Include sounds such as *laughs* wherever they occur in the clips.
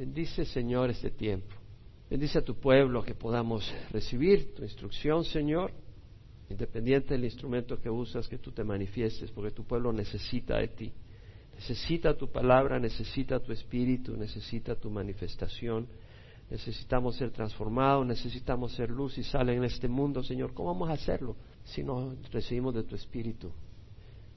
Bendice, Señor, este tiempo. Bendice a tu pueblo que podamos recibir tu instrucción, Señor, independiente del instrumento que usas, que tú te manifiestes, porque tu pueblo necesita de ti. Necesita tu palabra, necesita tu espíritu, necesita tu manifestación. Necesitamos ser transformados, necesitamos ser luz y sal en este mundo, Señor. ¿Cómo vamos a hacerlo si no recibimos de tu espíritu?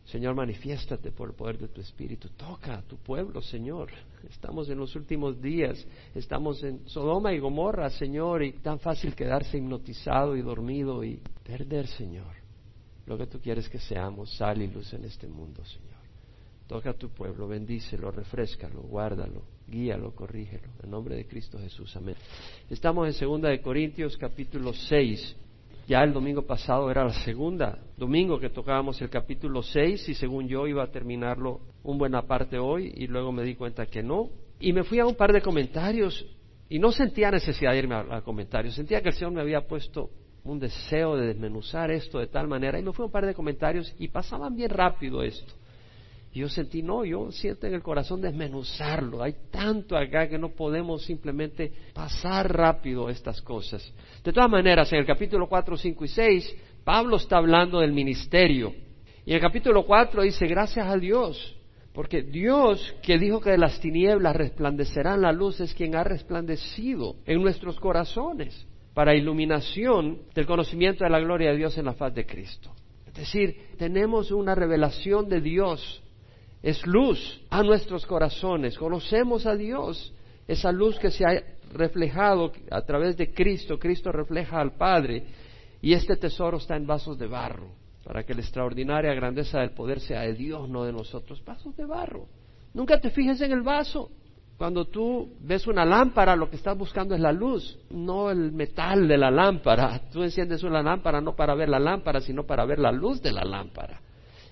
Señor, manifiéstate por el poder de tu Espíritu. Toca a tu pueblo, Señor. Estamos en los últimos días. Estamos en Sodoma y Gomorra, Señor, y tan fácil quedarse hipnotizado y dormido y perder, Señor. Lo que tú quieres que seamos, sal y luz en este mundo, Señor. Toca a tu pueblo, bendícelo, refrescalo, guárdalo, guíalo, corrígelo. En nombre de Cristo Jesús, amén. Estamos en Segunda de Corintios, capítulo 6. Ya el domingo pasado era la segunda domingo que tocábamos el capítulo 6 y según yo iba a terminarlo un buena parte hoy y luego me di cuenta que no. Y me fui a un par de comentarios y no sentía necesidad de irme a, a comentarios, sentía que el Señor me había puesto un deseo de desmenuzar esto de tal manera y me fui a un par de comentarios y pasaban bien rápido esto. Yo sentí, no, yo siento en el corazón desmenuzarlo. Hay tanto acá que no podemos simplemente pasar rápido estas cosas. De todas maneras, en el capítulo 4, 5 y 6, Pablo está hablando del ministerio. Y en el capítulo 4 dice, gracias a Dios, porque Dios que dijo que de las tinieblas resplandecerán la luz es quien ha resplandecido en nuestros corazones para iluminación del conocimiento de la gloria de Dios en la faz de Cristo. Es decir, tenemos una revelación de Dios es luz a nuestros corazones. Conocemos a Dios, esa luz que se ha reflejado a través de Cristo. Cristo refleja al Padre y este tesoro está en vasos de barro, para que la extraordinaria grandeza del poder sea de Dios, no de nosotros. Vasos de barro. Nunca te fijes en el vaso. Cuando tú ves una lámpara, lo que estás buscando es la luz, no el metal de la lámpara. Tú enciendes una lámpara no para ver la lámpara, sino para ver la luz de la lámpara.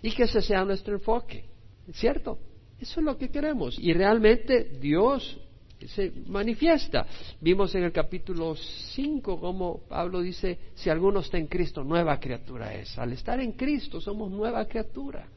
Y que ese sea nuestro enfoque. ¿Cierto? Eso es lo que queremos. Y realmente Dios se manifiesta. Vimos en el capítulo 5 como Pablo dice, si alguno está en Cristo, nueva criatura es. Al estar en Cristo somos nueva criatura.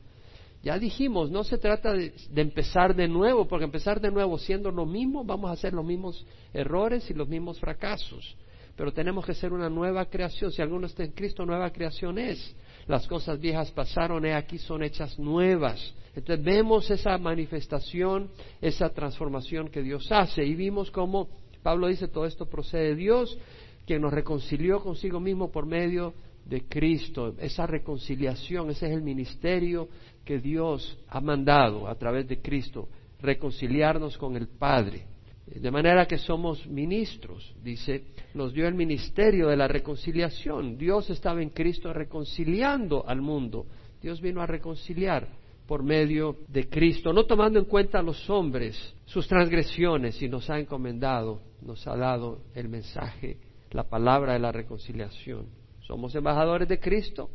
Ya dijimos, no se trata de, de, empezar de nuevo, porque empezar de nuevo siendo lo mismo, vamos a hacer los mismos errores y los mismos fracasos. Pero tenemos que ser una nueva creación. Si alguno está en Cristo, nueva creación es. Las cosas viejas pasaron, he aquí son hechas nuevas. Entonces vemos esa manifestación, esa transformación que Dios hace y vimos cómo Pablo dice todo esto procede de Dios, quien nos reconcilió consigo mismo por medio de Cristo. Esa reconciliación, ese es el ministerio que Dios ha mandado a través de Cristo, reconciliarnos con el Padre. De manera que somos ministros, dice, nos dio el ministerio de la reconciliación. Dios estaba en Cristo reconciliando al mundo. Dios vino a reconciliar por medio de Cristo, no tomando en cuenta a los hombres sus transgresiones, y nos ha encomendado, nos ha dado el mensaje, la palabra de la reconciliación. Somos embajadores de Cristo,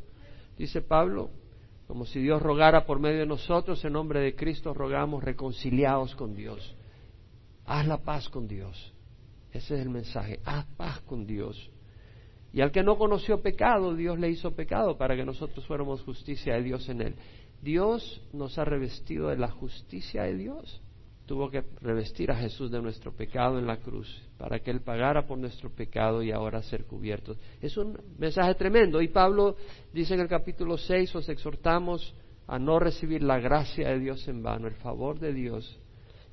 dice Pablo, como si Dios rogara por medio de nosotros, en nombre de Cristo rogamos reconciliados con Dios. Haz la paz con Dios. Ese es el mensaje, haz paz con Dios. Y al que no conoció pecado, Dios le hizo pecado para que nosotros fuéramos justicia de Dios en él. Dios nos ha revestido de la justicia de Dios. Tuvo que revestir a Jesús de nuestro pecado en la cruz para que Él pagara por nuestro pecado y ahora ser cubiertos. Es un mensaje tremendo. Y Pablo dice en el capítulo 6, os exhortamos a no recibir la gracia de Dios en vano, el favor de Dios,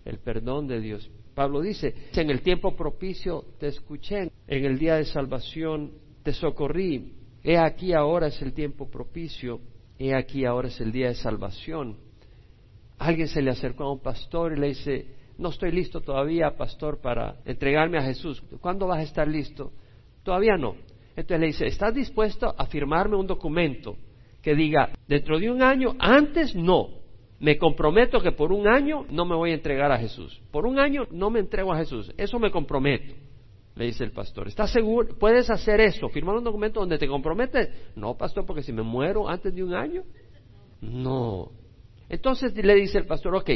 el perdón de Dios. Pablo dice, en el tiempo propicio te escuché, en el día de salvación te socorrí, he aquí ahora es el tiempo propicio He aquí ahora es el día de salvación. Alguien se le acercó a un pastor y le dice, no estoy listo todavía, pastor, para entregarme a Jesús. ¿Cuándo vas a estar listo? Todavía no. Entonces le dice, ¿estás dispuesto a firmarme un documento que diga, dentro de un año, antes no, me comprometo que por un año no me voy a entregar a Jesús. Por un año no me entrego a Jesús. Eso me comprometo le dice el pastor. ¿Estás seguro? ¿Puedes hacer esto? ¿Firmar un documento donde te comprometes? No, pastor, porque si me muero antes de un año. No. Entonces le dice el pastor, ok,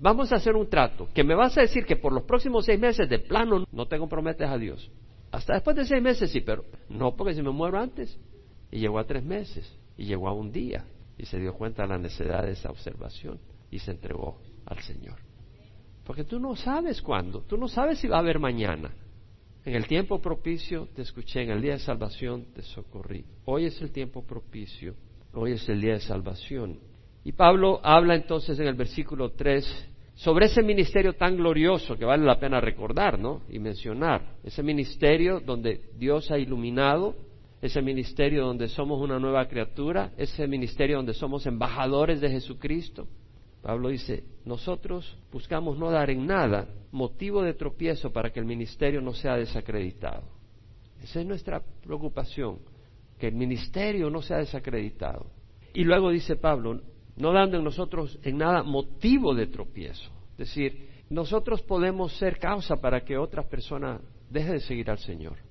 vamos a hacer un trato, que me vas a decir que por los próximos seis meses de plano no te comprometes a Dios. Hasta después de seis meses sí, pero no porque si me muero antes. Y llegó a tres meses, y llegó a un día, y se dio cuenta de la necesidad de esa observación, y se entregó al Señor. Porque tú no sabes cuándo, tú no sabes si va a haber mañana. En el tiempo propicio te escuché, en el día de salvación te socorrí. Hoy es el tiempo propicio, hoy es el día de salvación. Y Pablo habla entonces en el versículo 3 sobre ese ministerio tan glorioso que vale la pena recordar, ¿no? Y mencionar. Ese ministerio donde Dios ha iluminado, ese ministerio donde somos una nueva criatura, ese ministerio donde somos embajadores de Jesucristo. Pablo dice, nosotros buscamos no dar en nada motivo de tropiezo para que el ministerio no sea desacreditado. Esa es nuestra preocupación, que el ministerio no sea desacreditado. Y luego dice Pablo, no dando en nosotros en nada motivo de tropiezo. Es decir, nosotros podemos ser causa para que otra persona deje de seguir al Señor.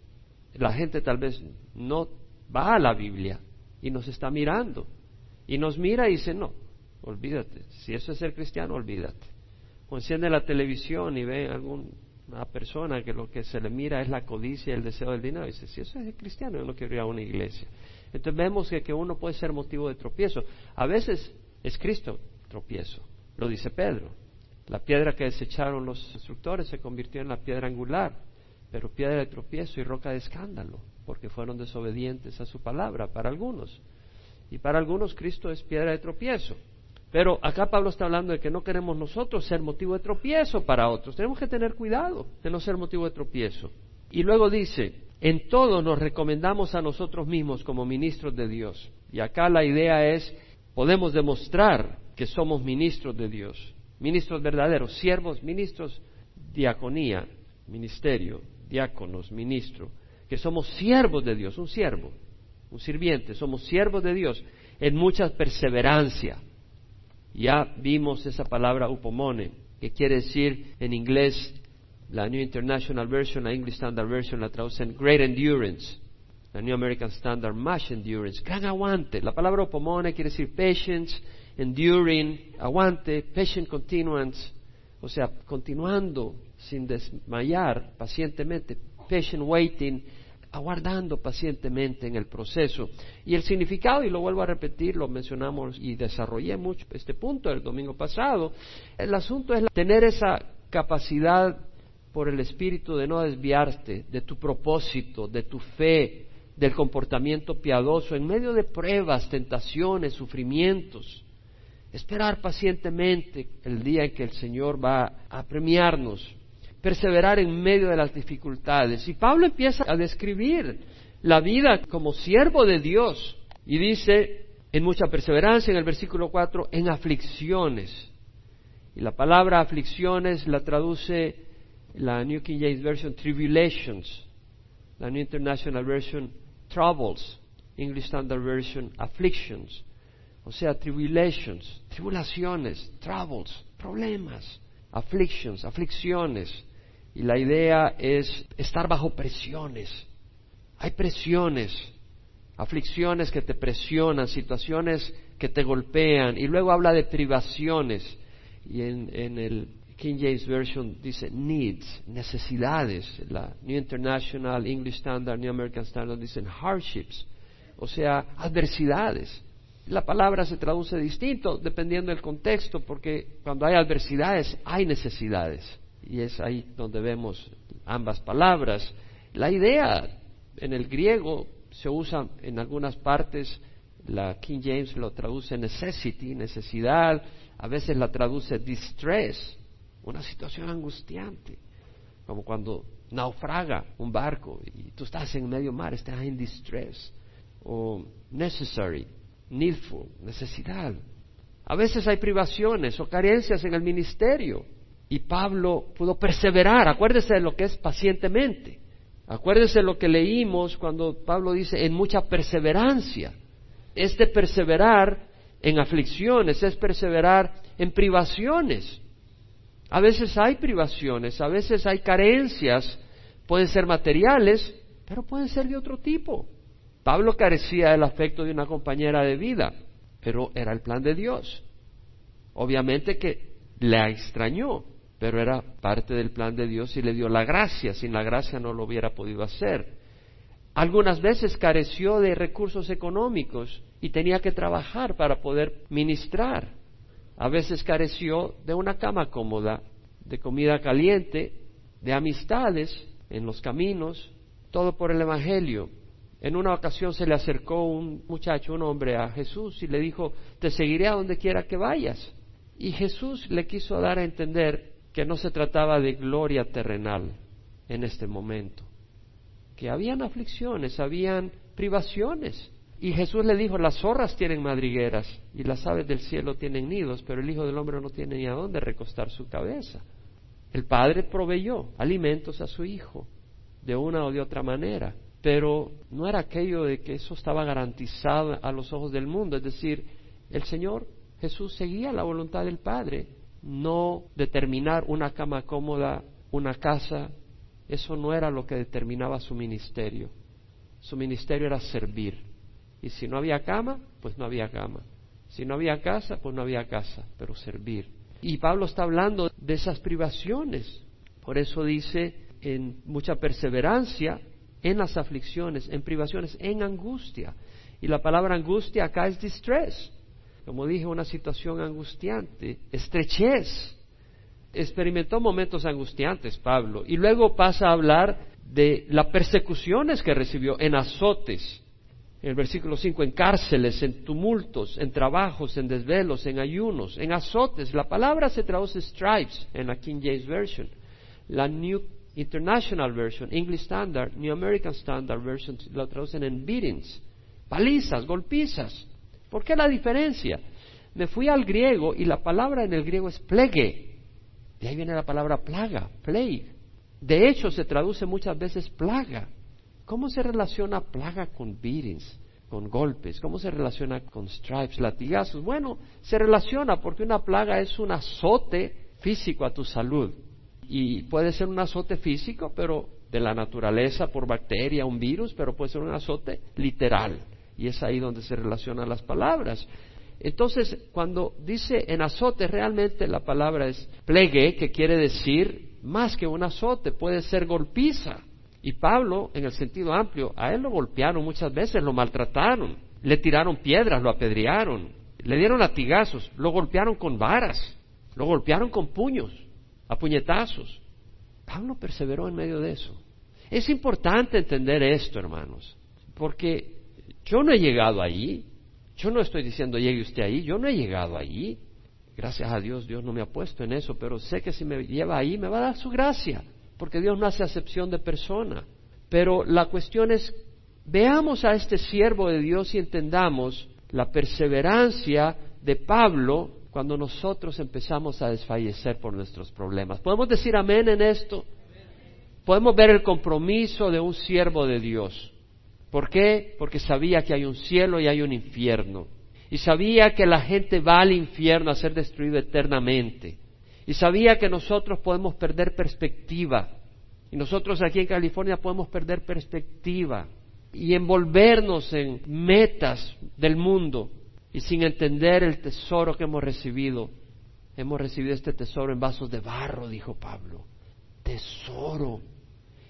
La gente tal vez no va a la Biblia y nos está mirando y nos mira y dice, no, olvídate, si eso es ser cristiano, olvídate. O enciende la televisión y ve a alguna persona que lo que se le mira es la codicia y el deseo del dinero y dice, si eso es cristiano, yo no quiero ir a una iglesia. Entonces vemos que, que uno puede ser motivo de tropiezo. A veces es Cristo tropiezo, lo dice Pedro. La piedra que desecharon los instructores se convirtió en la piedra angular, pero piedra de tropiezo y roca de escándalo, porque fueron desobedientes a su palabra para algunos. Y para algunos Cristo es piedra de tropiezo. Pero acá Pablo está hablando de que no queremos nosotros ser motivo de tropiezo para otros. Tenemos que tener cuidado de no ser motivo de tropiezo. Y luego dice, en todo nos recomendamos a nosotros mismos como ministros de Dios. Y acá la idea es podemos demostrar que somos ministros de Dios, ministros verdaderos, siervos, ministros, diaconía, ministerio, diáconos, ministro, que somos siervos de Dios, un siervo, un sirviente, somos siervos de Dios en mucha perseverancia. Ya vimos esa palabra upomone, que quiere decir en inglés, la New International Version, la English Standard Version la traducen Great Endurance la New American Standard, much endurance, gran aguante. La palabra opomone quiere decir patience, enduring, aguante, patient continuance, o sea, continuando sin desmayar pacientemente, patient waiting, aguardando pacientemente en el proceso. Y el significado, y lo vuelvo a repetir, lo mencionamos y desarrollé mucho este punto el domingo pasado, el asunto es tener esa capacidad por el Espíritu de no desviarte de tu propósito, de tu fe, del comportamiento piadoso en medio de pruebas, tentaciones, sufrimientos. Esperar pacientemente el día en que el Señor va a premiarnos. Perseverar en medio de las dificultades. Y Pablo empieza a describir la vida como siervo de Dios. Y dice, en mucha perseverancia, en el versículo 4, en aflicciones. Y la palabra aflicciones la traduce la New King James Version, tribulations. La New International Version, troubles, English Standard Version, afflictions, o sea, tribulations, tribulaciones, troubles, problemas, afflictions, aflicciones. Y la idea es estar bajo presiones. Hay presiones, aflicciones que te presionan, situaciones que te golpean. Y luego habla de privaciones. Y en, en el King James Version dice needs, necesidades. La New International, English Standard, New American Standard dicen hardships, o sea, adversidades. La palabra se traduce distinto dependiendo del contexto, porque cuando hay adversidades hay necesidades. Y es ahí donde vemos ambas palabras. La idea en el griego se usa en algunas partes, la King James lo traduce necessity, necesidad, a veces la traduce distress, una situación angustiante, como cuando naufraga un barco y tú estás en medio mar, estás en distress, o necessary, needful, necesidad. A veces hay privaciones o carencias en el ministerio y Pablo pudo perseverar, acuérdese de lo que es pacientemente, acuérdese de lo que leímos cuando Pablo dice en mucha perseverancia. Este perseverar en aflicciones es perseverar en privaciones. A veces hay privaciones, a veces hay carencias, pueden ser materiales, pero pueden ser de otro tipo. Pablo carecía del afecto de una compañera de vida, pero era el plan de Dios. Obviamente que la extrañó, pero era parte del plan de Dios y le dio la gracia. Sin la gracia no lo hubiera podido hacer. Algunas veces careció de recursos económicos y tenía que trabajar para poder ministrar. A veces careció de una cama cómoda, de comida caliente, de amistades en los caminos, todo por el Evangelio. En una ocasión se le acercó un muchacho, un hombre, a Jesús y le dijo, te seguiré a donde quiera que vayas. Y Jesús le quiso dar a entender que no se trataba de gloria terrenal en este momento, que habían aflicciones, habían privaciones. Y Jesús le dijo, las zorras tienen madrigueras y las aves del cielo tienen nidos, pero el Hijo del Hombre no tiene ni a dónde recostar su cabeza. El Padre proveyó alimentos a su Hijo de una o de otra manera, pero no era aquello de que eso estaba garantizado a los ojos del mundo, es decir, el Señor Jesús seguía la voluntad del Padre, no determinar una cama cómoda, una casa, eso no era lo que determinaba su ministerio. Su ministerio era servir. Y si no había cama, pues no había cama. Si no había casa, pues no había casa, pero servir. Y Pablo está hablando de esas privaciones. Por eso dice en mucha perseverancia, en las aflicciones, en privaciones, en angustia. Y la palabra angustia acá es distress. Como dije, una situación angustiante, estrechez. Experimentó momentos angustiantes Pablo. Y luego pasa a hablar de las persecuciones que recibió en azotes. En el versículo 5, en cárceles, en tumultos, en trabajos, en desvelos, en ayunos, en azotes. La palabra se traduce stripes en la King James Version. La New International Version, English Standard, New American Standard Version, la traducen en beatings, palizas, golpizas. ¿Por qué la diferencia? Me fui al griego y la palabra en el griego es plegue. De ahí viene la palabra plaga, plague. De hecho, se traduce muchas veces plaga. ¿Cómo se relaciona plaga con beatings, con golpes? ¿Cómo se relaciona con stripes, latigazos? Bueno, se relaciona porque una plaga es un azote físico a tu salud. Y puede ser un azote físico, pero de la naturaleza por bacteria, un virus, pero puede ser un azote literal. Y es ahí donde se relacionan las palabras. Entonces, cuando dice en azote, realmente la palabra es plegue, que quiere decir más que un azote, puede ser golpiza. Y Pablo, en el sentido amplio, a él lo golpearon muchas veces, lo maltrataron, le tiraron piedras, lo apedrearon, le dieron latigazos, lo golpearon con varas, lo golpearon con puños, a puñetazos. Pablo perseveró en medio de eso. Es importante entender esto, hermanos, porque yo no he llegado allí. Yo no estoy diciendo llegue usted ahí. Yo no he llegado allí. Gracias a Dios, Dios no me ha puesto en eso, pero sé que si me lleva ahí me va a dar su gracia, porque Dios no hace acepción de persona. Pero la cuestión es, veamos a este siervo de Dios y entendamos la perseverancia de Pablo cuando nosotros empezamos a desfallecer por nuestros problemas. ¿Podemos decir amén en esto? Podemos ver el compromiso de un siervo de Dios. ¿Por qué? Porque sabía que hay un cielo y hay un infierno. Y sabía que la gente va al infierno a ser destruido eternamente. Y sabía que nosotros podemos perder perspectiva. Y nosotros aquí en California podemos perder perspectiva y envolvernos en metas del mundo y sin entender el tesoro que hemos recibido. Hemos recibido este tesoro en vasos de barro, dijo Pablo. Tesoro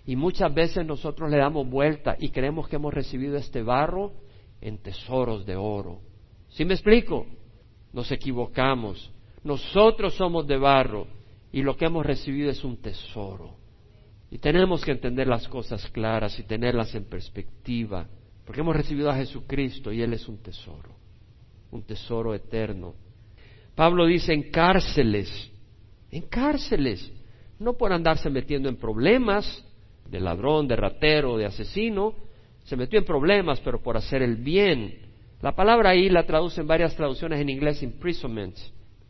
y muchas veces nosotros le damos vuelta y creemos que hemos recibido este barro en tesoros de oro. ¿Sí me explico? Nos equivocamos. Nosotros somos de barro y lo que hemos recibido es un tesoro. Y tenemos que entender las cosas claras y tenerlas en perspectiva, porque hemos recibido a Jesucristo y Él es un tesoro, un tesoro eterno. Pablo dice en cárceles, en cárceles, no por andarse metiendo en problemas, de ladrón, de ratero, de asesino, se metió en problemas, pero por hacer el bien. La palabra ahí la traducen varias traducciones en inglés, imprisonment.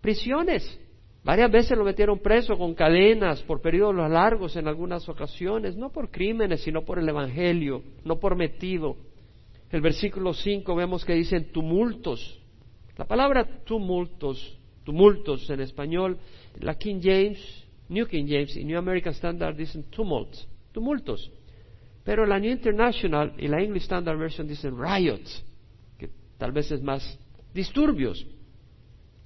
Prisiones. Varias veces lo metieron preso con cadenas por periodos largos en algunas ocasiones, no por crímenes, sino por el Evangelio, no por metido. El versículo 5 vemos que dicen tumultos. La palabra tumultos, tumultos en español, la King James, New King James y New American Standard dicen tumults tumultos. Pero la New International y la English Standard Version dicen riots, que tal vez es más disturbios.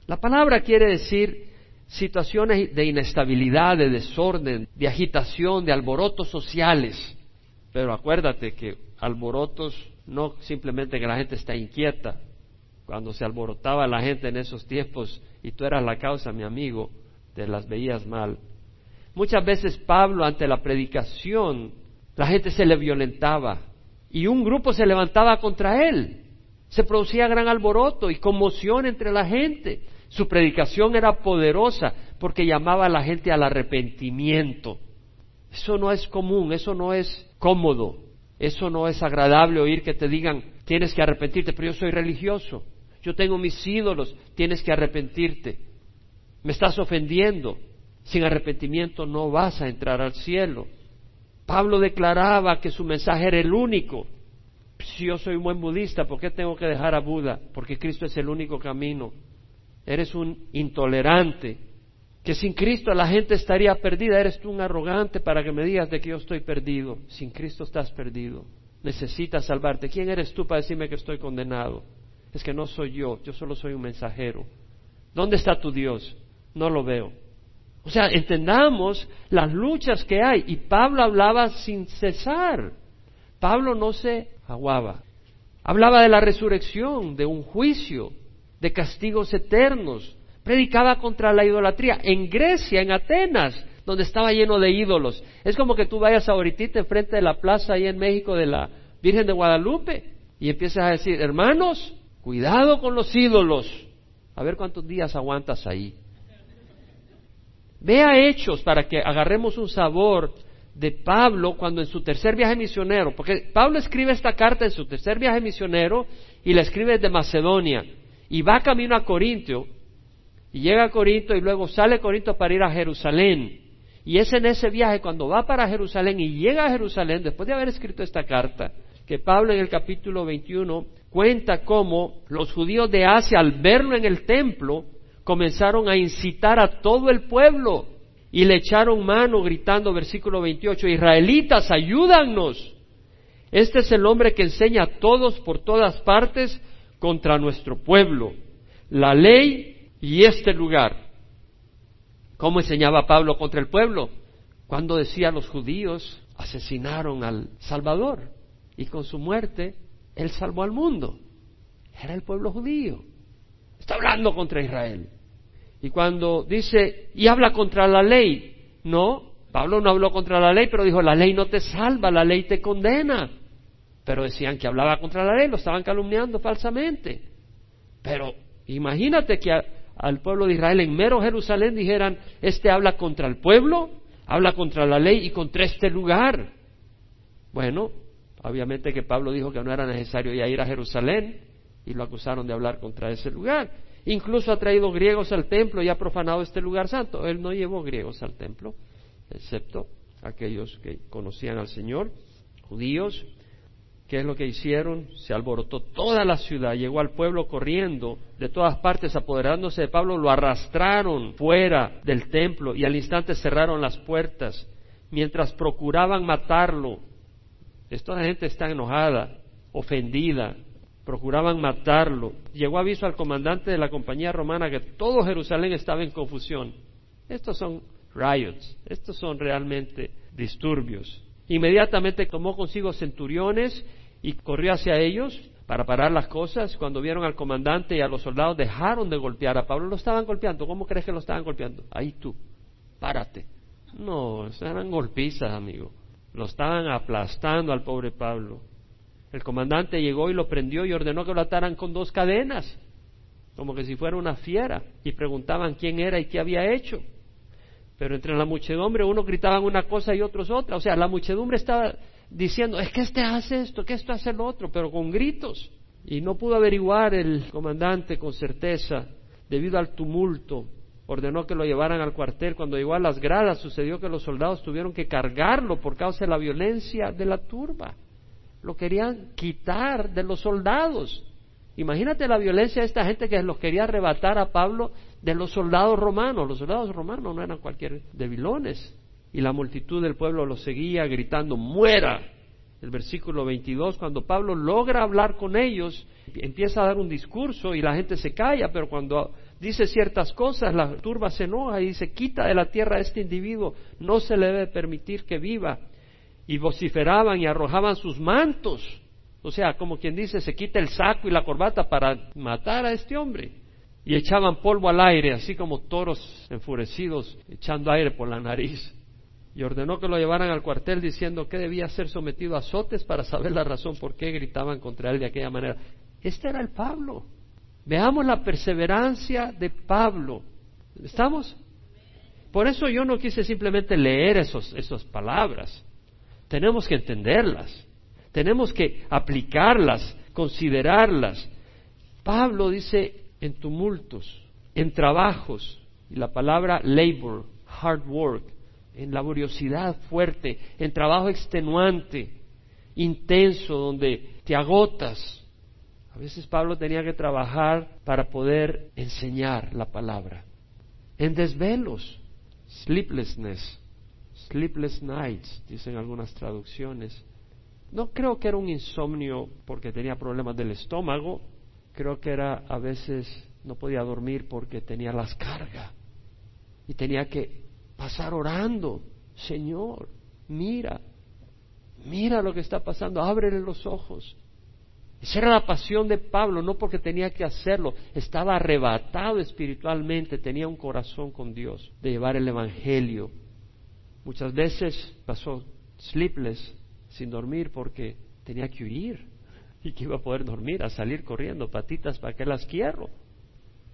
La palabra quiere decir situaciones de inestabilidad, de desorden, de agitación, de alborotos sociales. Pero acuérdate que alborotos no simplemente que la gente está inquieta. Cuando se alborotaba la gente en esos tiempos y tú eras la causa, mi amigo, te las veías mal. Muchas veces Pablo ante la predicación, la gente se le violentaba y un grupo se levantaba contra él. Se producía gran alboroto y conmoción entre la gente. Su predicación era poderosa porque llamaba a la gente al arrepentimiento. Eso no es común, eso no es cómodo, eso no es agradable oír que te digan tienes que arrepentirte, pero yo soy religioso, yo tengo mis ídolos, tienes que arrepentirte. Me estás ofendiendo, sin arrepentimiento no vas a entrar al cielo. Pablo declaraba que su mensaje era el único. Si yo soy un buen budista, ¿por qué tengo que dejar a Buda? Porque Cristo es el único camino. Eres un intolerante, que sin Cristo la gente estaría perdida. Eres tú un arrogante para que me digas de que yo estoy perdido. Sin Cristo estás perdido. Necesitas salvarte. ¿Quién eres tú para decirme que estoy condenado? Es que no soy yo, yo solo soy un mensajero. ¿Dónde está tu Dios? No lo veo. O sea, entendamos las luchas que hay. Y Pablo hablaba sin cesar. Pablo no se aguaba. Hablaba de la resurrección, de un juicio, de castigos eternos. Predicaba contra la idolatría. En Grecia, en Atenas, donde estaba lleno de ídolos. Es como que tú vayas ahorita enfrente de la plaza ahí en México de la Virgen de Guadalupe y empiezas a decir, hermanos, cuidado con los ídolos. A ver cuántos días aguantas ahí. Vea hechos para que agarremos un sabor de Pablo cuando en su tercer viaje misionero, porque Pablo escribe esta carta en su tercer viaje misionero y la escribe desde Macedonia y va camino a Corinto y llega a Corinto y luego sale a Corinto para ir a Jerusalén. Y es en ese viaje cuando va para Jerusalén y llega a Jerusalén, después de haber escrito esta carta, que Pablo en el capítulo 21 cuenta cómo los judíos de Asia al verlo en el templo comenzaron a incitar a todo el pueblo y le echaron mano gritando, versículo 28, Israelitas, ayúdanos. Este es el hombre que enseña a todos por todas partes contra nuestro pueblo, la ley y este lugar. ¿Cómo enseñaba Pablo contra el pueblo? Cuando decía los judíos asesinaron al Salvador y con su muerte él salvó al mundo. Era el pueblo judío. Está hablando contra Israel. Y cuando dice, y habla contra la ley, no, Pablo no habló contra la ley, pero dijo, la ley no te salva, la ley te condena. Pero decían que hablaba contra la ley, lo estaban calumniando falsamente. Pero imagínate que al pueblo de Israel en mero Jerusalén dijeran, este habla contra el pueblo, habla contra la ley y contra este lugar. Bueno, obviamente que Pablo dijo que no era necesario ya ir a Jerusalén y lo acusaron de hablar contra ese lugar. Incluso ha traído griegos al templo y ha profanado este lugar santo. Él no llevó griegos al templo, excepto aquellos que conocían al Señor, judíos. ¿Qué es lo que hicieron? Se alborotó toda la ciudad, llegó al pueblo corriendo de todas partes, apoderándose de Pablo, lo arrastraron fuera del templo y al instante cerraron las puertas mientras procuraban matarlo. Esta gente está enojada, ofendida, procuraban matarlo. Llegó aviso al comandante de la compañía romana que todo Jerusalén estaba en confusión. Estos son riots, estos son realmente disturbios. Inmediatamente tomó consigo centuriones y corrió hacia ellos para parar las cosas. Cuando vieron al comandante y a los soldados dejaron de golpear a Pablo, lo estaban golpeando. ¿Cómo crees que lo estaban golpeando? Ahí tú, párate. No, eran golpizas, amigo. Lo estaban aplastando al pobre Pablo. El comandante llegó y lo prendió y ordenó que lo ataran con dos cadenas, como que si fuera una fiera, y preguntaban quién era y qué había hecho. Pero entre la muchedumbre unos gritaban una cosa y otros otra. O sea, la muchedumbre estaba diciendo, es que este hace esto, que esto hace lo otro, pero con gritos. Y no pudo averiguar el comandante con certeza, debido al tumulto. Ordenó que lo llevaran al cuartel. Cuando llegó a las gradas, sucedió que los soldados tuvieron que cargarlo por causa de la violencia de la turba lo querían quitar de los soldados. Imagínate la violencia de esta gente que los quería arrebatar a Pablo de los soldados romanos. Los soldados romanos no eran cualquier debilones. Y la multitud del pueblo los seguía gritando, muera. El versículo 22, cuando Pablo logra hablar con ellos, empieza a dar un discurso y la gente se calla, pero cuando dice ciertas cosas, la turba se enoja y dice, quita de la tierra a este individuo, no se le debe permitir que viva y vociferaban y arrojaban sus mantos. O sea, como quien dice, se quita el saco y la corbata para matar a este hombre. Y echaban polvo al aire, así como toros enfurecidos echando aire por la nariz. y ordenó que lo llevaran al cuartel diciendo que debía ser sometido a azotes para saber la razón por qué gritaban contra él de aquella manera. Este era el Pablo. Veamos la perseverancia de Pablo. ¿Estamos? Por eso yo no quise simplemente leer esos, esas palabras. Tenemos que entenderlas. Tenemos que aplicarlas, considerarlas. Pablo dice en tumultos, en trabajos, y la palabra labor, hard work, en laboriosidad fuerte, en trabajo extenuante, intenso, donde te agotas. A veces Pablo tenía que trabajar para poder enseñar la palabra. En desvelos, sleeplessness, sleepless nights, dicen algunas traducciones. No creo que era un insomnio porque tenía problemas del estómago, creo que era a veces no podía dormir porque tenía las cargas y tenía que pasar orando, Señor, mira, mira lo que está pasando, ábrele los ojos. Esa era la pasión de Pablo, no porque tenía que hacerlo, estaba arrebatado espiritualmente, tenía un corazón con Dios de llevar el Evangelio. Muchas veces pasó sleepless, sin dormir, porque tenía que huir y que iba a poder dormir, a salir corriendo, patitas para que las quiero.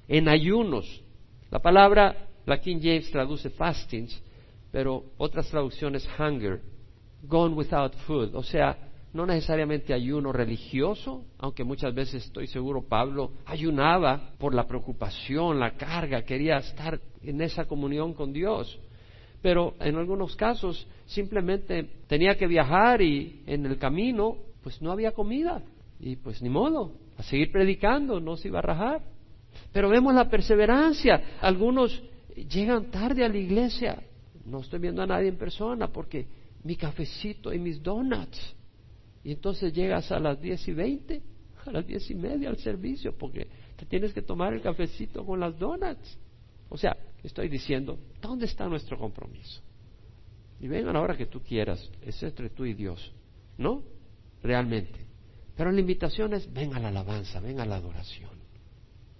En ayunos. La palabra la King James traduce fastings, pero otras traducciones hunger, gone without food, o sea, no necesariamente ayuno religioso, aunque muchas veces estoy seguro Pablo ayunaba por la preocupación, la carga, quería estar en esa comunión con Dios. Pero en algunos casos simplemente tenía que viajar y en el camino pues no había comida y pues ni modo, a seguir predicando, no se iba a rajar. Pero vemos la perseverancia. Algunos llegan tarde a la iglesia. No estoy viendo a nadie en persona porque mi cafecito y mis donuts. Y entonces llegas a las diez y veinte, a las diez y media al servicio porque te tienes que tomar el cafecito con las donuts. O sea, estoy diciendo, ¿dónde está nuestro compromiso? Y vengan ahora que tú quieras, es entre tú y Dios, ¿no? Realmente. Pero la invitación es, ven a la alabanza, ven a la adoración.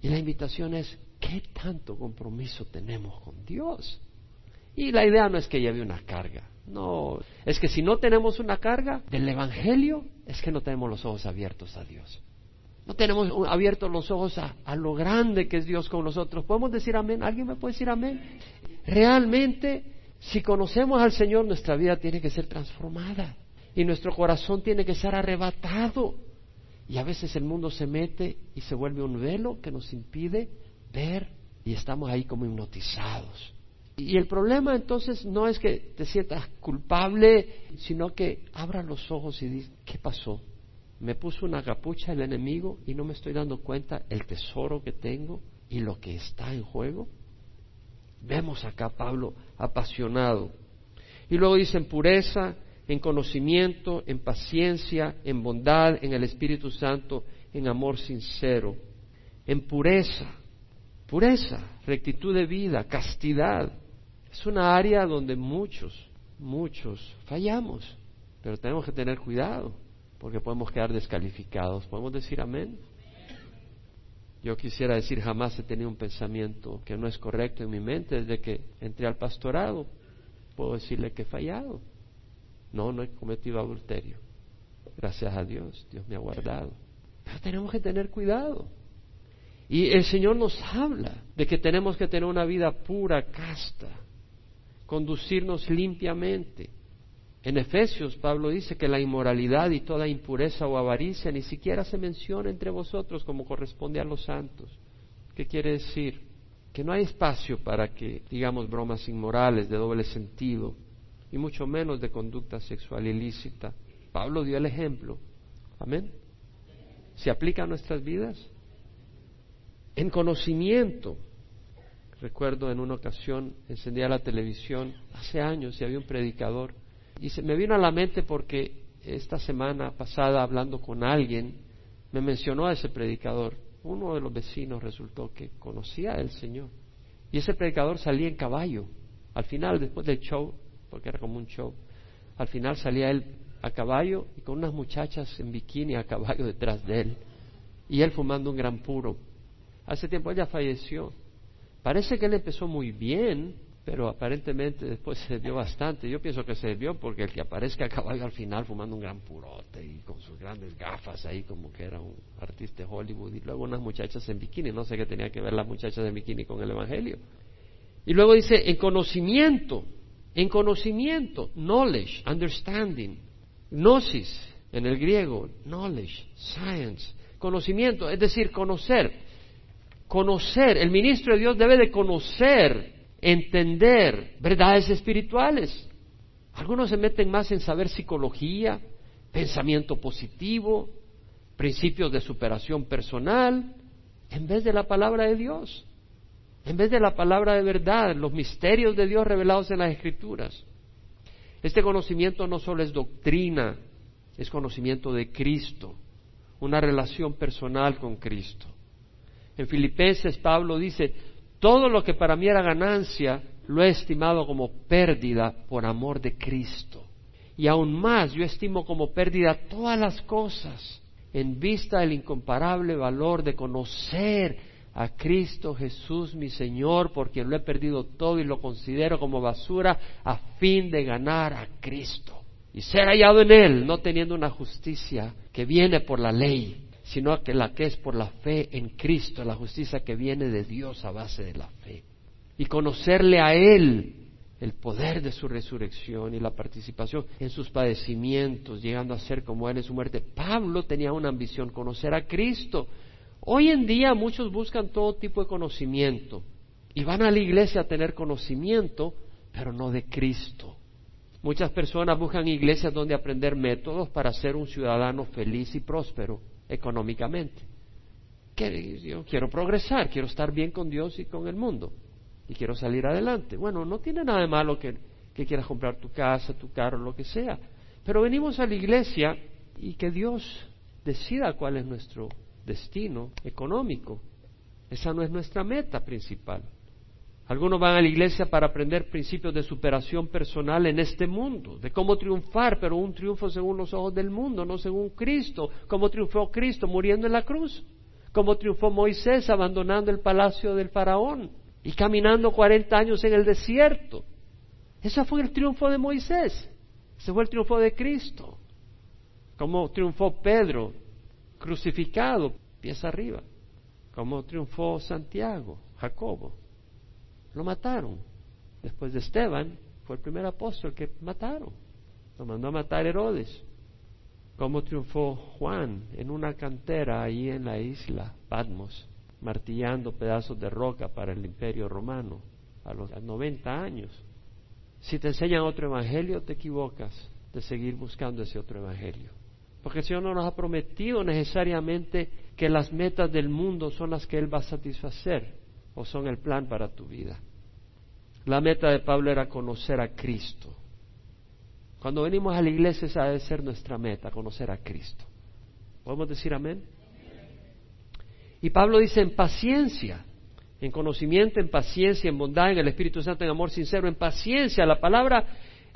Y la invitación es, ¿Qué tanto compromiso tenemos con Dios? Y la idea no es que lleve una carga, no, es que si no tenemos una carga del Evangelio, es que no tenemos los ojos abiertos a Dios. No tenemos abiertos los ojos a, lo grande que es Dios con nosotros. ¿Podemos decir amén? ¿Alguien me puede decir amén? Realmente, si conocemos al Señor, nuestra vida tiene que ser transformada y nuestro corazón tiene que ser arrebatado. Y a veces el mundo se mete y se vuelve un velo que nos impide ver y estamos ahí como hipnotizados. Y el problema entonces no es que te sientas culpable, sino que abra los ojos y dices, ¿qué pasó? Me puso una capucha el enemigo y no me estoy dando cuenta el tesoro que tengo y lo que está en juego. Vemos acá a Pablo apasionado. Y luego dice en pureza, en conocimiento, en paciencia, en bondad, en el Espíritu Santo, en amor sincero, en pureza Pureza, rectitud de vida, castidad. Es una área donde muchos, muchos fallamos, pero tenemos que tener cuidado porque podemos quedar descalificados. ¿Podemos decir amén? Yo quisiera decir, jamás he tenido un pensamiento que no es correcto en mi mente desde que entré al pastorado. Puedo decirle que he fallado. No, no he cometido adulterio. Gracias a Dios, Dios me ha guardado. Pero tenemos que tener cuidado. Y el Señor nos habla de que tenemos que tener una vida pura, casta, conducirnos limpiamente. En Efesios Pablo dice que la inmoralidad y toda impureza o avaricia ni siquiera se menciona entre vosotros como corresponde a los santos. ¿Qué quiere decir? Que no hay espacio para que digamos bromas inmorales de doble sentido y mucho menos de conducta sexual ilícita. Pablo dio el ejemplo. Amén. ¿Se aplica a nuestras vidas? en conocimiento. Recuerdo en una ocasión encendía la televisión hace años y había un predicador y se me vino a la mente porque esta semana pasada hablando con alguien me mencionó a ese predicador. Uno de los vecinos resultó que conocía al Señor y ese predicador salía en caballo. Al final, después del show, porque era como un show, al final salía él a caballo y con unas muchachas en bikini a caballo *laughs* detrás de él y él fumando un gran puro Hace tiempo ella falleció. Parece que él empezó muy bien, pero aparentemente después se desvió bastante. Yo pienso que se desvió porque el que aparezca a caballo al final fumando un gran purote y con sus grandes gafas ahí como que era un artista de Hollywood y luego unas muchachas en bikini, no sé qué tenía que ver las muchachas en bikini con el Evangelio. Y luego dice, en conocimiento, en conocimiento, knowledge, understanding, gnosis en el griego, knowledge, science, conocimiento, es decir, conocer, conocer, el ministro de Dios debe de conocer entender verdades espirituales. Algunos se meten más en saber psicología, pensamiento positivo, principios de superación personal, en vez de la palabra de Dios, en vez de la palabra de verdad, los misterios de Dios revelados en las Escrituras. Este conocimiento no solo es doctrina, es conocimiento de Cristo, una relación personal con Cristo. En Filipenses Pablo dice, todo lo que para mí era ganancia, lo he estimado como pérdida por amor de Cristo. Y aún más, yo estimo como pérdida todas las cosas en vista del incomparable valor de conocer a Cristo Jesús mi Señor, por quien lo he perdido todo y lo considero como basura a fin de ganar a Cristo y ser hallado en Él, no teniendo una justicia que viene por la ley, sino que la que es por la fe en Cristo, la justicia que viene de Dios a base de la fe. Y conocerle a Él, el poder de su resurrección y la participación en sus padecimientos, llegando a ser como Él en su muerte. Pablo tenía una ambición, conocer a Cristo. Hoy en día muchos buscan todo tipo de conocimiento y van a la iglesia a tener conocimiento, pero no de Cristo. Muchas personas buscan iglesias donde aprender métodos para ser un ciudadano feliz y próspero económicamente. Yo quiero progresar, quiero estar bien con Dios y con el mundo y quiero salir adelante. Bueno, no tiene nada de malo que, que quieras comprar tu casa, tu carro, lo que sea, pero venimos a la iglesia y que Dios decida cuál es nuestro destino económico. Esa no es nuestra meta principal. Algunos van a la iglesia para aprender principios de superación personal en este mundo, de cómo triunfar, pero un triunfo según los ojos del mundo, no según Cristo. Cómo triunfó Cristo muriendo en la cruz. Cómo triunfó Moisés abandonando el palacio del faraón y caminando 40 años en el desierto. Ese fue el triunfo de Moisés. Ese fue el triunfo de Cristo. Cómo triunfó Pedro crucificado, pies arriba. Cómo triunfó Santiago, Jacobo lo mataron. Después de Esteban, fue el primer apóstol que mataron. Lo mandó a matar Herodes. Cómo triunfó Juan en una cantera ahí en la isla Patmos, martillando pedazos de roca para el imperio romano a los 90 años. Si te enseñan otro evangelio, te equivocas de seguir buscando ese otro evangelio. Porque el Señor no nos ha prometido necesariamente que las metas del mundo son las que Él va a satisfacer o son el plan para tu vida. La meta de Pablo era conocer a Cristo. Cuando venimos a la iglesia esa debe ser nuestra meta, conocer a Cristo. ¿Podemos decir amén? Y Pablo dice en paciencia, en conocimiento, en paciencia, en bondad, en el Espíritu Santo, en amor sincero, en paciencia. La palabra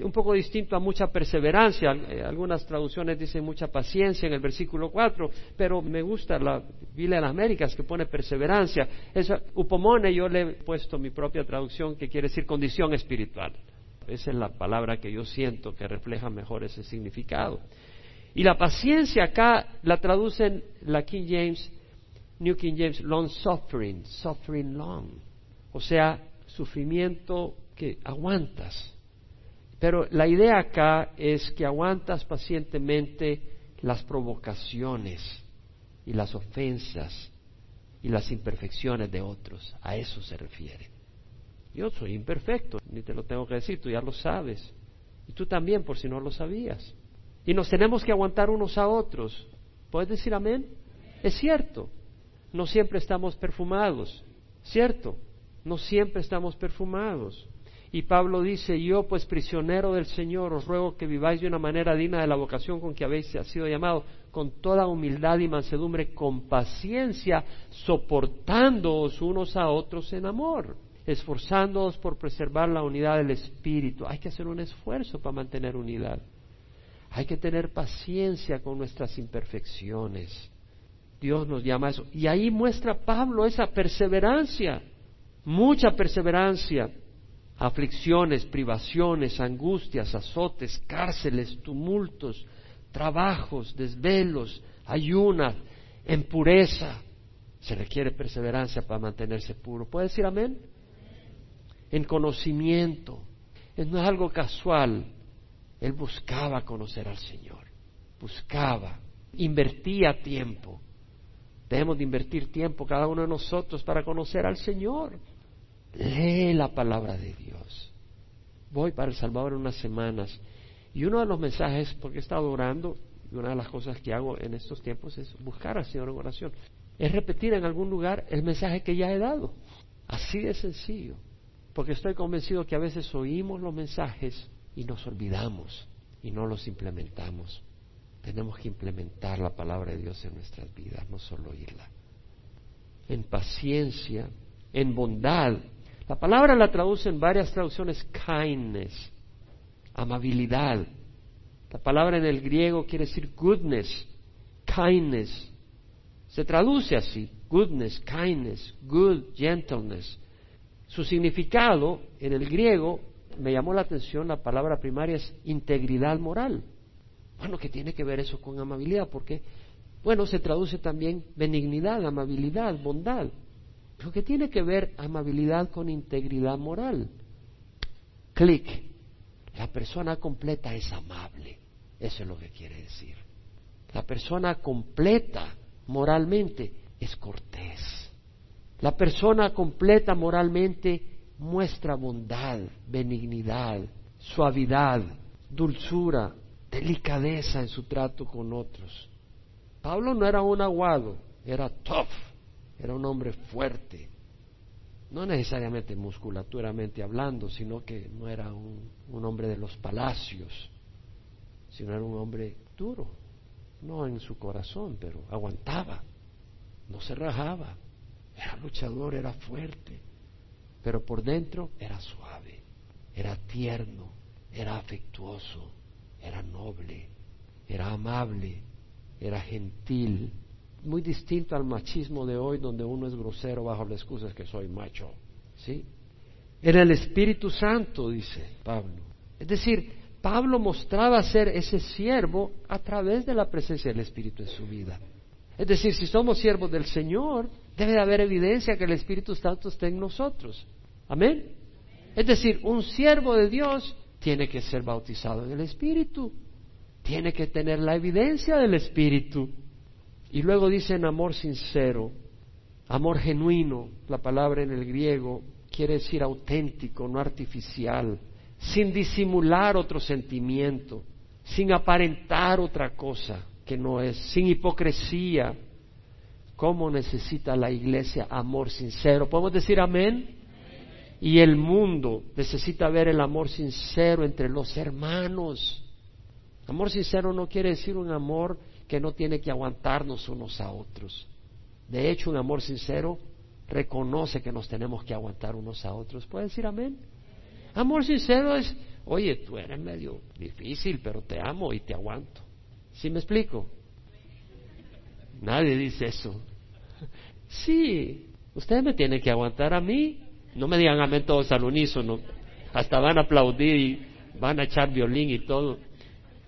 un poco distinto a mucha perseverancia. Eh, algunas traducciones dicen mucha paciencia en el versículo 4, pero me gusta la Biblia de las Américas que pone perseverancia. Esa upomone yo le he puesto mi propia traducción que quiere decir condición espiritual. Esa es la palabra que yo siento que refleja mejor ese significado. Y la paciencia acá la traducen la King James, New King James, long suffering, suffering long. O sea, sufrimiento que aguantas pero la idea acá es que aguantas pacientemente las provocaciones y las ofensas y las imperfecciones de otros. A eso se refiere. Yo soy imperfecto, ni te lo tengo que decir, tú ya lo sabes. Y tú también, por si no lo sabías. Y nos tenemos que aguantar unos a otros. ¿Puedes decir amén? Es cierto. No siempre estamos perfumados. ¿Cierto? No siempre estamos perfumados. Y Pablo dice, yo pues prisionero del Señor os ruego que viváis de una manera digna de la vocación con que habéis sido llamado, con toda humildad y mansedumbre, con paciencia, soportándoos unos a otros en amor, esforzándoos por preservar la unidad del Espíritu. Hay que hacer un esfuerzo para mantener unidad. Hay que tener paciencia con nuestras imperfecciones. Dios nos llama a eso. Y ahí muestra Pablo esa perseverancia, mucha perseverancia aflicciones, privaciones, angustias, azotes, cárceles, tumultos, trabajos, desvelos, ayunas, en pureza. Se requiere perseverancia para mantenerse puro. ¿Puede decir amén? En conocimiento. No es algo casual. Él buscaba conocer al Señor. Buscaba. Invertía tiempo. Debemos de invertir tiempo cada uno de nosotros para conocer al Señor. Lee la palabra de Dios. Voy para El Salvador en unas semanas y uno de los mensajes, porque he estado orando, y una de las cosas que hago en estos tiempos es buscar al Señor en oración, es repetir en algún lugar el mensaje que ya he dado. Así de sencillo. Porque estoy convencido que a veces oímos los mensajes y nos olvidamos y no los implementamos. Tenemos que implementar la palabra de Dios en nuestras vidas, no solo oírla. En paciencia, en bondad. La palabra la traduce en varias traducciones kindness, amabilidad. La palabra en el griego quiere decir goodness, kindness. Se traduce así, goodness, kindness, good, gentleness. Su significado en el griego me llamó la atención, la palabra primaria es integridad moral. Bueno, ¿qué tiene que ver eso con amabilidad? Porque, bueno, se traduce también benignidad, amabilidad, bondad. Pero ¿qué tiene que ver amabilidad con integridad moral? Clic. La persona completa es amable. Eso es lo que quiere decir. La persona completa moralmente es cortés. La persona completa moralmente muestra bondad, benignidad, suavidad, dulzura, delicadeza en su trato con otros. Pablo no era un aguado, era tough, era un hombre fuerte, no necesariamente musculaturamente hablando, sino que no era un, un hombre de los palacios, sino era un hombre duro, no en su corazón, pero aguantaba, no se rajaba, era luchador, era fuerte, pero por dentro era suave, era tierno, era afectuoso, era noble, era amable, era gentil, muy distinto al machismo de hoy donde uno es grosero bajo la excusa que soy macho, ¿sí? Era el Espíritu Santo, dice Pablo. Es decir, Pablo mostraba ser ese siervo a través de la presencia del Espíritu en su vida. Es decir, si somos siervos del Señor, debe de haber evidencia que el Espíritu Santo esté en nosotros. Amén. Es decir, un siervo de Dios tiene que ser bautizado en el Espíritu, tiene que tener la evidencia del Espíritu. Y luego dice en amor sincero, amor genuino, la palabra en el griego quiere decir auténtico, no artificial, sin disimular otro sentimiento, sin aparentar otra cosa que no es, sin hipocresía. ¿Cómo necesita la iglesia amor sincero? ¿Podemos decir amén? Y el mundo necesita ver el amor sincero entre los hermanos. Amor sincero no quiere decir un amor que no tiene que aguantarnos unos a otros. De hecho, un amor sincero reconoce que nos tenemos que aguantar unos a otros. ¿Puede decir amén? Amor sincero es, oye, tú eres medio difícil, pero te amo y te aguanto. ¿Sí me explico? Nadie dice eso. Sí, ustedes me tienen que aguantar a mí. No me digan amén todos al unísono. Hasta van a aplaudir y van a echar violín y todo.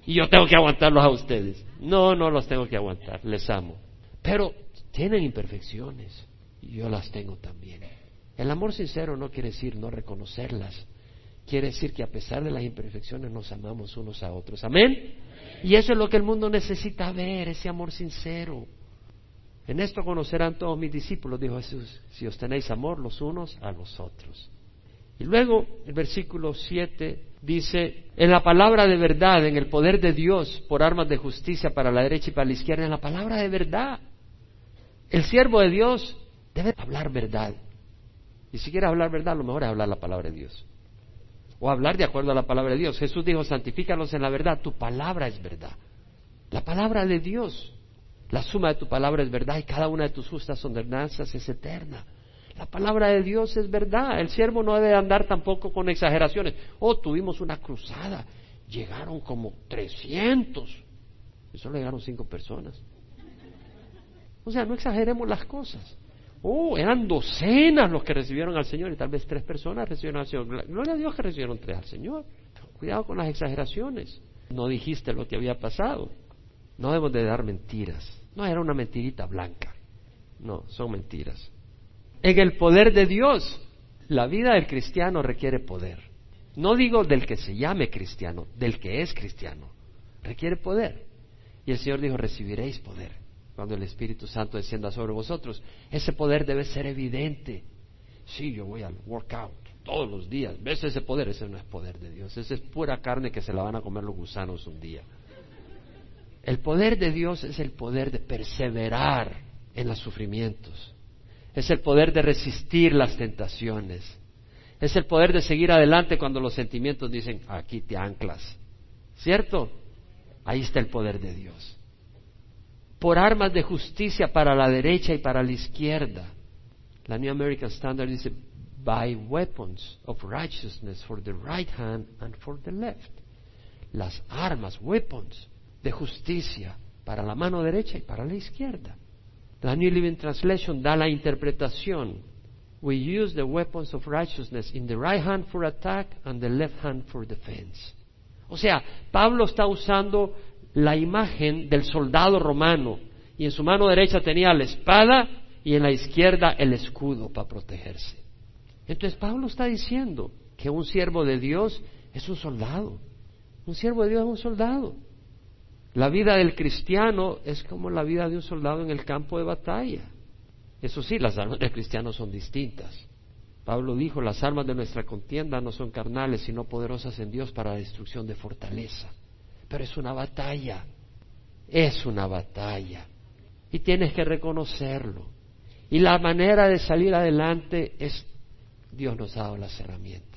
Y yo tengo que aguantarlos a ustedes. No, no los tengo que aguantar. Les amo. Pero tienen imperfecciones. Yo las tengo también. El amor sincero no quiere decir no reconocerlas. Quiere decir que a pesar de las imperfecciones nos amamos unos a otros. Amén. Y eso es lo que el mundo necesita ver, ese amor sincero. En esto conocerán todos mis discípulos, dijo Jesús, si os tenéis amor los unos a los otros. Y luego el versículo 7 dice, en la palabra de verdad, en el poder de Dios, por armas de justicia para la derecha y para la izquierda, en la palabra de verdad. El siervo de Dios debe hablar verdad. Y si quiere hablar verdad, lo mejor es hablar la palabra de Dios o hablar de acuerdo a la palabra de Dios. Jesús dijo, santifícalos en la verdad, tu palabra es verdad. La palabra de Dios, la suma de tu palabra es verdad y cada una de tus justas ordenanzas es eterna. La palabra de Dios es verdad. El siervo no debe andar tampoco con exageraciones. Oh, tuvimos una cruzada. Llegaron como 300. Y solo llegaron cinco personas. O sea, no exageremos las cosas. Oh, eran docenas los que recibieron al Señor y tal vez tres personas recibieron al Señor. Gloria a Dios que recibieron tres al Señor. Cuidado con las exageraciones. No dijiste lo que había pasado. No debemos de dar mentiras. No era una mentirita blanca. No, son mentiras. En el poder de Dios, la vida del cristiano requiere poder. No digo del que se llame cristiano, del que es cristiano. Requiere poder. Y el Señor dijo, recibiréis poder cuando el Espíritu Santo descienda sobre vosotros. Ese poder debe ser evidente. Sí, yo voy al workout todos los días. ¿Ves ese poder? Ese no es poder de Dios. Ese es pura carne que se la van a comer los gusanos un día. El poder de Dios es el poder de perseverar en los sufrimientos. Es el poder de resistir las tentaciones. Es el poder de seguir adelante cuando los sentimientos dicen, aquí te anclas. ¿Cierto? Ahí está el poder de Dios. Por armas de justicia para la derecha y para la izquierda. La New American Standard dice, by weapons of righteousness for the right hand and for the left. Las armas, weapons de justicia para la mano derecha y para la izquierda. La New Living Translation da la interpretación. We use the weapons of righteousness in the right hand for attack and the left hand for defense. O sea, Pablo está usando la imagen del soldado romano y en su mano derecha tenía la espada y en la izquierda el escudo para protegerse. Entonces Pablo está diciendo que un siervo de Dios es un soldado. Un siervo de Dios es un soldado. La vida del cristiano es como la vida de un soldado en el campo de batalla. Eso sí, las armas del cristiano son distintas. Pablo dijo, las armas de nuestra contienda no son carnales, sino poderosas en Dios para la destrucción de fortaleza. Pero es una batalla, es una batalla. Y tienes que reconocerlo. Y la manera de salir adelante es, Dios nos ha dado las herramientas.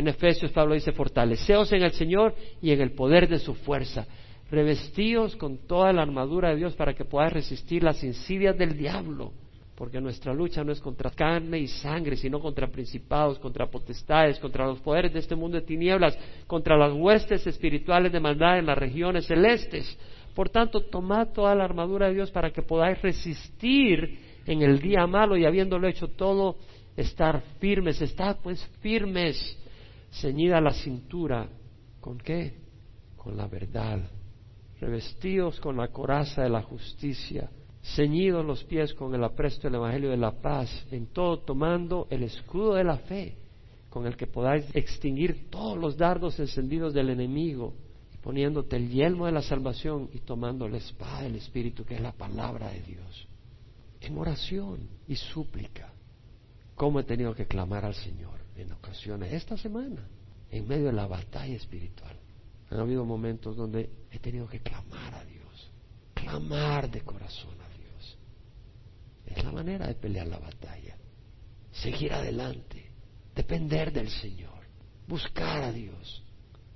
En Efesios Pablo dice, fortaleceos en el Señor y en el poder de su fuerza. Revestíos con toda la armadura de Dios para que podáis resistir las insidias del diablo. Porque nuestra lucha no es contra carne y sangre, sino contra principados, contra potestades, contra los poderes de este mundo de tinieblas, contra las huestes espirituales de maldad en las regiones celestes. Por tanto, tomad toda la armadura de Dios para que podáis resistir en el día malo y habiéndolo hecho todo, estar firmes. Estad pues firmes ceñida la cintura, ¿con qué? Con la verdad, revestidos con la coraza de la justicia, ceñidos los pies con el apresto del Evangelio de la paz, en todo tomando el escudo de la fe, con el que podáis extinguir todos los dardos encendidos del enemigo, poniéndote el yelmo de la salvación y tomando la espada del Espíritu, que es la palabra de Dios, en oración y súplica. ¿Cómo he tenido que clamar al Señor? En ocasiones, esta semana, en medio de la batalla espiritual. Han habido momentos donde he tenido que clamar a Dios, clamar de corazón a Dios. Es la manera de pelear la batalla, seguir adelante, depender del Señor, buscar a Dios,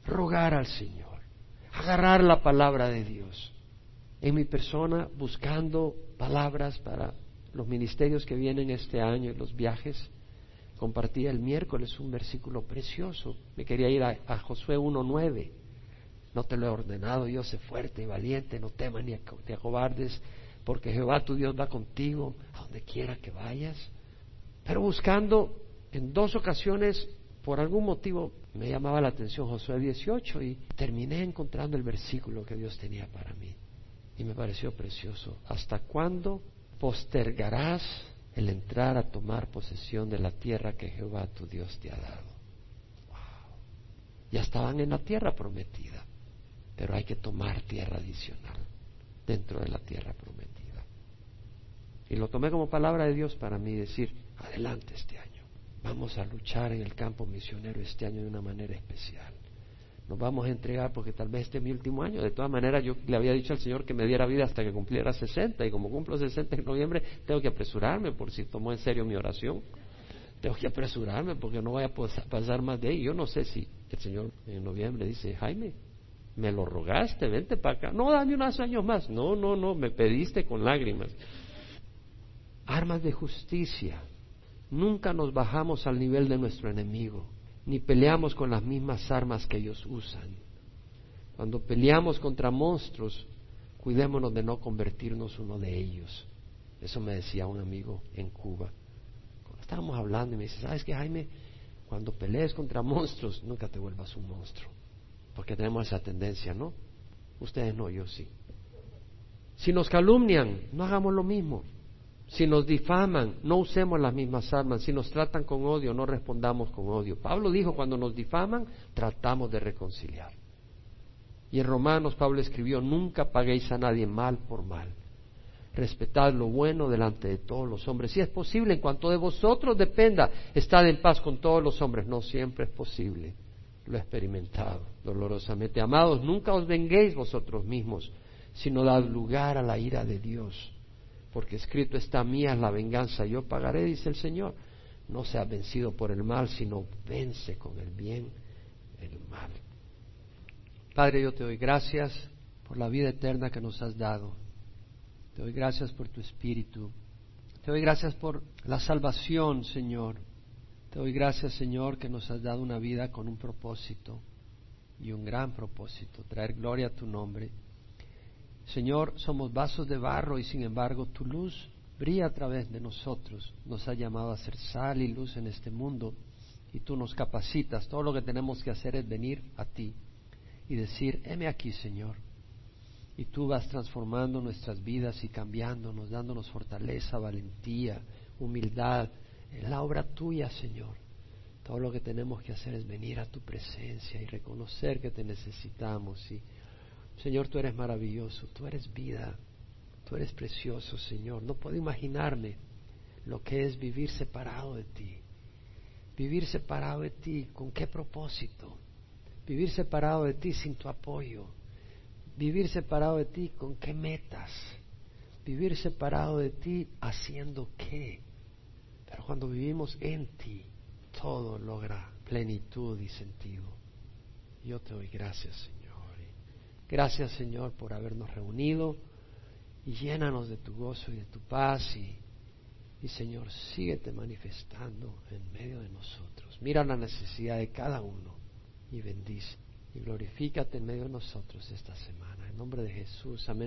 rogar al Señor, agarrar la palabra de Dios. En mi persona, buscando palabras para los ministerios que vienen este año y los viajes, compartía el miércoles un versículo precioso. Me quería ir a, Josué 1.9. No te lo he ordenado, yo sé fuerte y valiente, no temas ni te acobardes, porque Jehová tu Dios va contigo a donde quiera que vayas. Pero buscando, en dos ocasiones, por algún motivo, me llamaba la atención Josué 18 y terminé encontrando el versículo que Dios tenía para mí. Y me pareció precioso. ¿Hasta cuándo postergarás el entrar a tomar posesión de la tierra que Jehová tu Dios te ha dado. Wow. Ya estaban en la tierra prometida, pero hay que tomar tierra adicional dentro de la tierra prometida. Y lo tomé como palabra de Dios para mí decir, adelante este año. Vamos a luchar en el campo misionero este año de una manera especial nos vamos a entregar porque tal vez este es mi último año. De todas maneras, yo le había dicho al Señor que me diera vida hasta que cumpliera 60 y como cumplo 60 en noviembre, tengo que apresurarme por si tomó en serio mi oración. Tengo que apresurarme porque no voy a pasar más de ahí. Yo no sé si el Señor en noviembre dice, Jaime, me lo rogaste, vente para acá. No, dame unos años más. No, no, no, me pediste con lágrimas. Armas de justicia. Nunca nos bajamos al nivel de nuestro enemigo ni peleamos con las mismas armas que ellos usan. Cuando peleamos contra monstruos, cuidémonos de no convertirnos uno de ellos. Eso me decía un amigo en Cuba. Estábamos hablando y me dice, ¿sabes qué, Jaime? Cuando pelees contra monstruos, nunca te vuelvas un monstruo. Porque tenemos esa tendencia, ¿no? Ustedes no, yo sí. Si nos calumnian, no hagamos lo mismo. Si nos difaman, no usemos las mismas armas. Si nos tratan con odio, no respondamos con odio. Pablo dijo, cuando nos difaman, tratamos de reconciliar. Y en Romanos Pablo escribió, nunca paguéis a nadie mal por mal. Respetad lo bueno delante de todos los hombres. Si es posible, en cuanto de vosotros dependa, estad en paz con todos los hombres. No siempre es posible. Lo he experimentado dolorosamente. Amados, nunca os venguéis vosotros mismos, sino dad lugar a la ira de Dios porque escrito está mía la venganza, yo pagaré, dice el Señor. No sea vencido por el mal, sino vence con el bien el mal. Padre, yo te doy gracias por la vida eterna que nos has dado. Te doy gracias por tu espíritu. Te doy gracias por la salvación, Señor. Te doy gracias, Señor, que nos has dado una vida con un propósito y un gran propósito, traer gloria a tu nombre. Señor, somos vasos de barro y sin embargo tu luz brilla a través de nosotros. Nos ha llamado a ser sal y luz en este mundo y tú nos capacitas. Todo lo que tenemos que hacer es venir a ti y decir, heme aquí, Señor. Y tú vas transformando nuestras vidas y cambiándonos, dándonos fortaleza, valentía, humildad. En la obra tuya, Señor. Todo lo que tenemos que hacer es venir a tu presencia y reconocer que te necesitamos y Señor, tú eres maravilloso, tú eres vida, tú eres precioso, Señor. No puedo imaginarme lo que es vivir separado de ti. Vivir separado de ti, ¿con qué propósito? Vivir separado de ti sin tu apoyo. Vivir separado de ti, ¿con qué metas? Vivir separado de ti haciendo qué? Pero cuando vivimos en ti, todo logra plenitud y sentido. Yo te doy gracias, Señor. Gracias Señor por habernos reunido y llénanos de tu gozo y de tu paz y, y Señor, síguete manifestando en medio de nosotros. Mira la necesidad de cada uno y bendice y glorifícate en medio de nosotros esta semana. En nombre de Jesús, amén.